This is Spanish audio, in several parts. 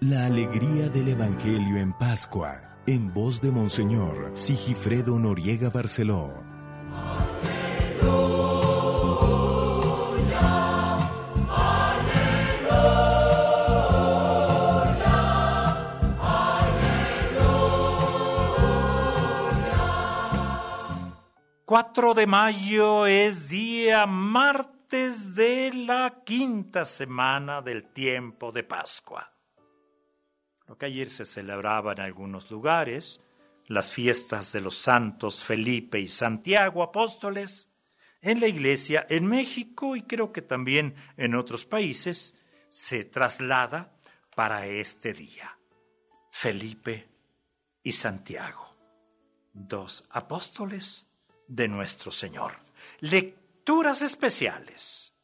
La alegría del Evangelio en Pascua, en voz de Monseñor Sigifredo Noriega Barceló. Cuatro de mayo es día martes de la quinta semana del tiempo de Pascua lo que ayer se celebraba en algunos lugares, las fiestas de los santos Felipe y Santiago apóstoles, en la iglesia en México y creo que también en otros países se traslada para este día. Felipe y Santiago, dos apóstoles de nuestro Señor. Lecturas especiales.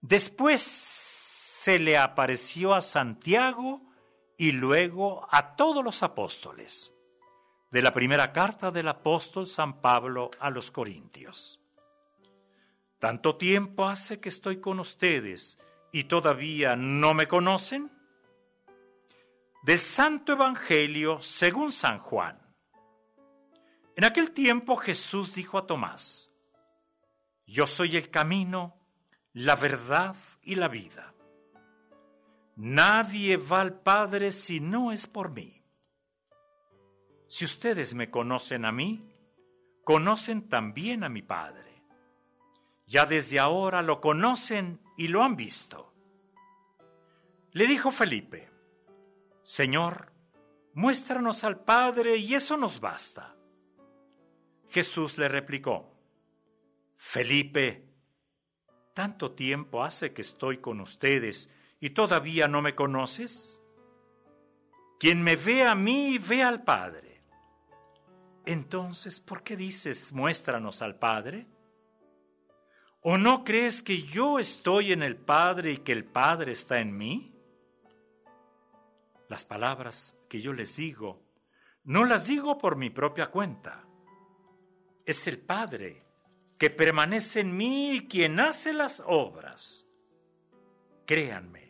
Después se le apareció a Santiago y luego a todos los apóstoles. De la primera carta del apóstol San Pablo a los Corintios. ¿Tanto tiempo hace que estoy con ustedes y todavía no me conocen? Del Santo Evangelio según San Juan. En aquel tiempo Jesús dijo a Tomás, Yo soy el camino, la verdad y la vida. Nadie va al Padre si no es por mí. Si ustedes me conocen a mí, conocen también a mi Padre. Ya desde ahora lo conocen y lo han visto. Le dijo Felipe, Señor, muéstranos al Padre y eso nos basta. Jesús le replicó, Felipe, tanto tiempo hace que estoy con ustedes ¿Y todavía no me conoces? Quien me ve a mí, ve al Padre. Entonces, ¿por qué dices, muéstranos al Padre? ¿O no crees que yo estoy en el Padre y que el Padre está en mí? Las palabras que yo les digo, no las digo por mi propia cuenta. Es el Padre que permanece en mí y quien hace las obras. Créanme,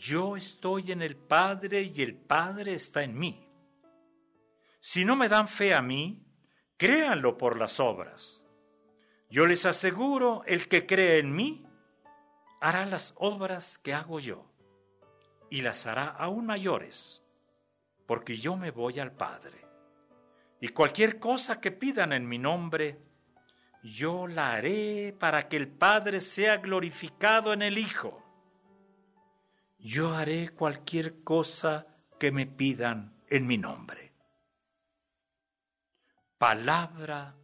yo estoy en el Padre y el Padre está en mí. Si no me dan fe a mí, créanlo por las obras. Yo les aseguro, el que cree en mí, hará las obras que hago yo, y las hará aún mayores, porque yo me voy al Padre. Y cualquier cosa que pidan en mi nombre, yo la haré para que el Padre sea glorificado en el Hijo yo haré cualquier cosa que me pidan en mi nombre. Palabra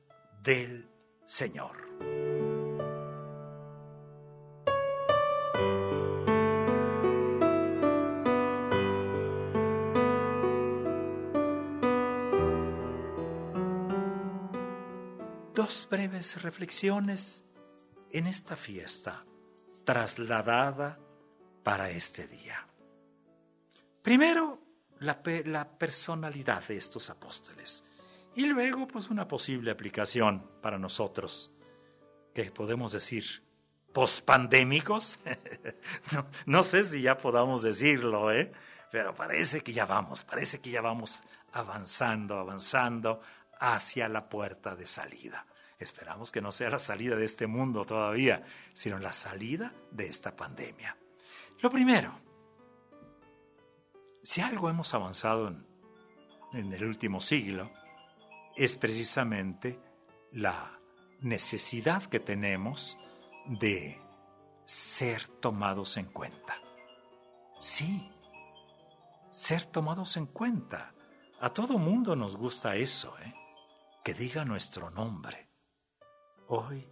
del Señor. Dos breves reflexiones en esta fiesta trasladada para este día. Primero, la, personalidad de estos apóstoles y luego pues una posible aplicación para nosotros, que podemos decir pospandémicos. no, no sé si ya podamos decirlo, ¿eh? pero parece que ya vamos, parece que ya vamos avanzando, avanzando hacia la puerta de salida. Esperamos que no sea la salida de este mundo todavía, sino la salida de esta pandemia. Lo primero, si algo hemos avanzado en, el último siglo, es precisamente la necesidad que tenemos de ser tomados en cuenta. Sí, ser tomados en cuenta. A todo mundo nos gusta eso, ¿eh? que diga nuestro nombre. Hoy,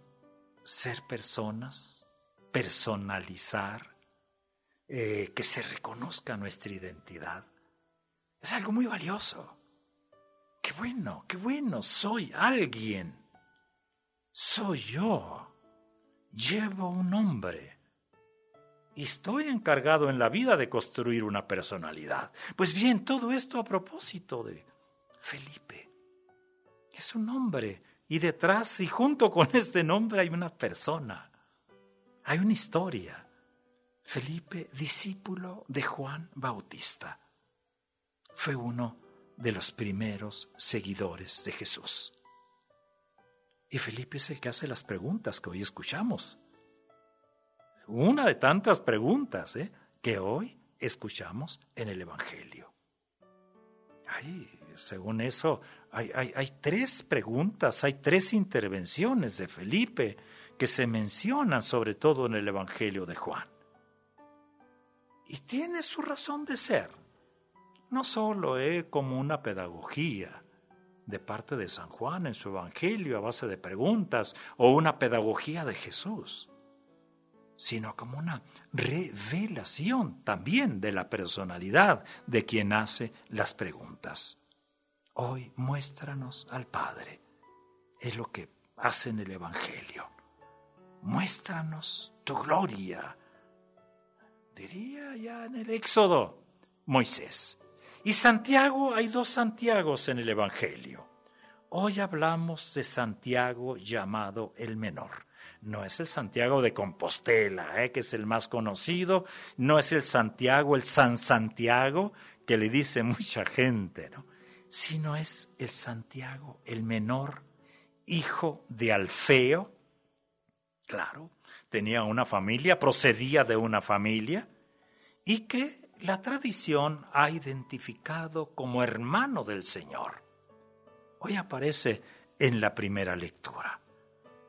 ser personas, personalizar, eh, que se reconozca nuestra identidad. Es algo muy valioso. Qué bueno, qué bueno, soy alguien. Soy yo. Llevo un nombre. Y estoy encargado en la vida de construir una personalidad. Pues bien, todo esto a propósito de Felipe. Es un nombre. Y detrás y junto con este nombre hay una persona. Hay una historia. Felipe, discípulo de Juan Bautista. fue uno de los primeros seguidores de Jesús. Y Felipe es el que hace las preguntas que hoy escuchamos. Una de tantas preguntas ¿eh? que hoy escuchamos en el Evangelio. Ay, según eso, hay, hay, tres preguntas, hay tres intervenciones de Felipe que se mencionan sobre todo en el Evangelio de Juan. Y tiene su razón de ser. No solo es como una pedagogía de parte de San Juan en su Evangelio a base de preguntas o una pedagogía de Jesús, sino como una revelación también de la personalidad de quien hace las preguntas. Hoy muéstranos al Padre. Es lo que hace en el Evangelio. Muéstranos tu gloria. Diría ya en el Éxodo Moisés. Y Santiago, hay dos Santiagos en el Evangelio. Hoy hablamos de Santiago llamado el menor. No es el Santiago de Compostela, ¿eh? que es el más conocido, no es el Santiago, el San Santiago, que le dice mucha gente, ¿no? sino es el Santiago, el menor, hijo de Alfeo. Claro, tenía una familia, procedía de una familia, y que la tradición ha identificado como hermano del Señor. Hoy aparece en la primera lectura.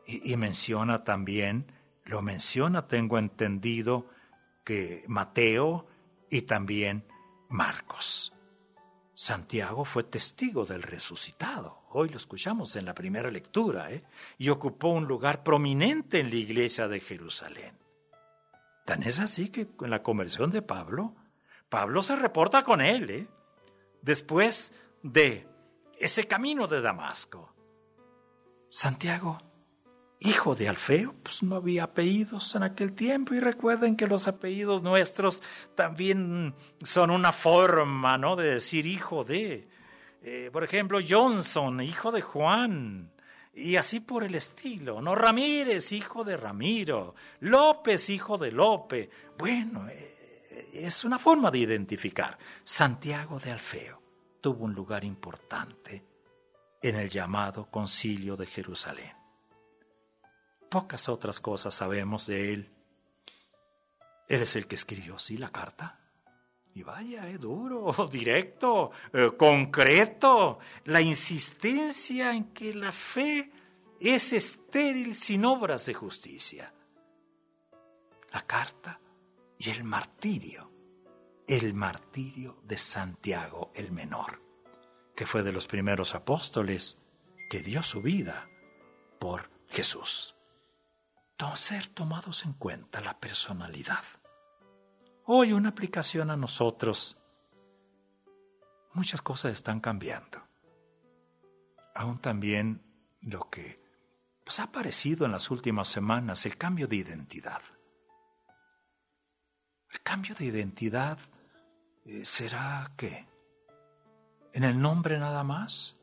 Y, y, menciona también, lo menciona, tengo entendido, que Mateo y también Marcos. Santiago fue testigo del resucitado. Hoy lo escuchamos en la primera lectura, ¿eh? y ocupó un lugar prominente en la iglesia de Jerusalén. Tan es así que en la conversión de Pablo, Pablo se reporta con él, ¿eh? después de ese camino de Damasco. Santiago hijo de Alfeo, pues no había apellidos en aquel tiempo y recuerden que los apellidos nuestros también son una forma, ¿no? De decir hijo de. Eh, por ejemplo, Johnson, hijo de Juan, y así por el estilo, ¿no? Ramírez, hijo de Ramiro, López, hijo de Lope. Bueno, eh, es una forma de identificar. Santiago de Alfeo tuvo un lugar importante en el llamado Concilio de Jerusalén. Pocas otras cosas sabemos de él. Él es el que escribió, sí, la carta. Y vaya, es duro, directo, eh, concreto. La insistencia en que la fe es estéril sin obras de justicia. La carta y el martirio. El martirio de Santiago el Menor, que fue de los primeros apóstoles que dio su vida por Jesús ser tomados en cuenta la personalidad. Hoy una aplicación a nosotros. Muchas cosas están cambiando. Aún también lo que pues, ha aparecido en las últimas semanas, el cambio de identidad. El cambio de identidad eh, será qué? ¿En el nombre nada más?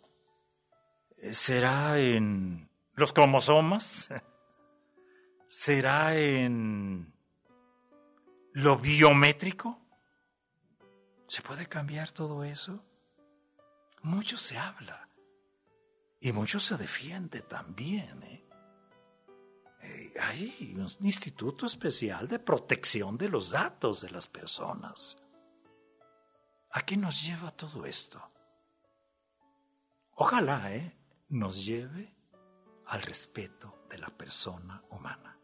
Eh, ¿Será en los cromosomas? ¿Será en lo biométrico? ¿Se puede cambiar todo eso? Mucho se habla y mucho se defiende también. ¿eh? Eh, hay un instituto especial de protección de los datos de las personas. ¿A qué nos lleva todo esto? Ojalá ¿eh? nos lleve al respeto de la persona humana.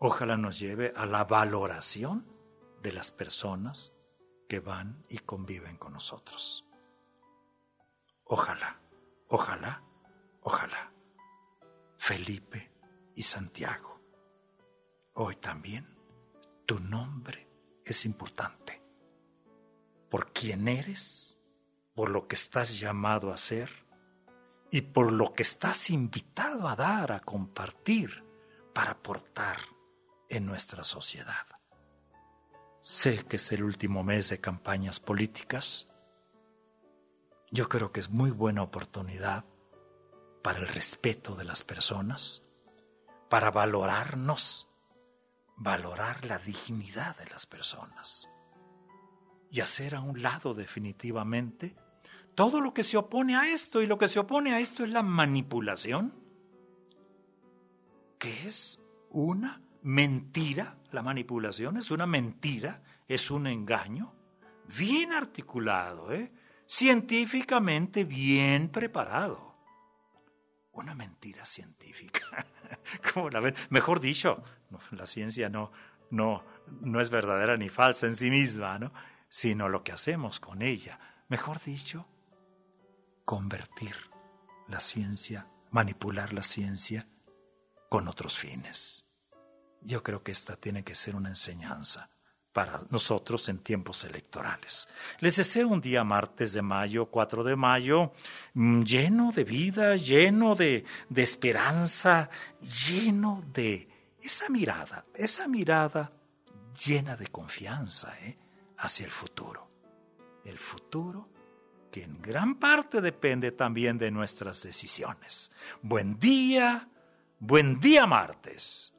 Ojalá nos lleve a la valoración de las personas que van y conviven con nosotros. Ojalá, ojalá, ojalá. Felipe y Santiago. Hoy también tu nombre es importante. Por quién eres, por lo que estás llamado a ser y por lo que estás invitado a dar, a compartir, para aportar en nuestra sociedad. Sé que es el último mes de campañas políticas. Yo creo que es muy buena oportunidad para el respeto de las personas, para valorarnos, valorar la dignidad de las personas. y hacer a un lado definitivamente todo lo que se opone a esto. Y lo que se opone a esto es la manipulación, que es una mentira. La manipulación es una mentira, es un engaño, bien articulado, ¿eh? científicamente bien preparado. Una mentira científica. Mejor dicho, la ciencia no, no, no es verdadera ni falsa en sí misma, ¿no? sino lo que hacemos con ella. Mejor dicho, convertir la ciencia, manipular la ciencia con otros fines. Yo creo que esta tiene que ser una enseñanza para nosotros en tiempos electorales. Les deseo un día martes de mayo, 4 de mayo, mm, lleno de vida, lleno de, de esperanza, lleno de esa mirada, esa mirada llena de confianza ¿eh? hacia el futuro. El futuro que en gran parte depende también de nuestras decisiones. Buen día, buen día martes.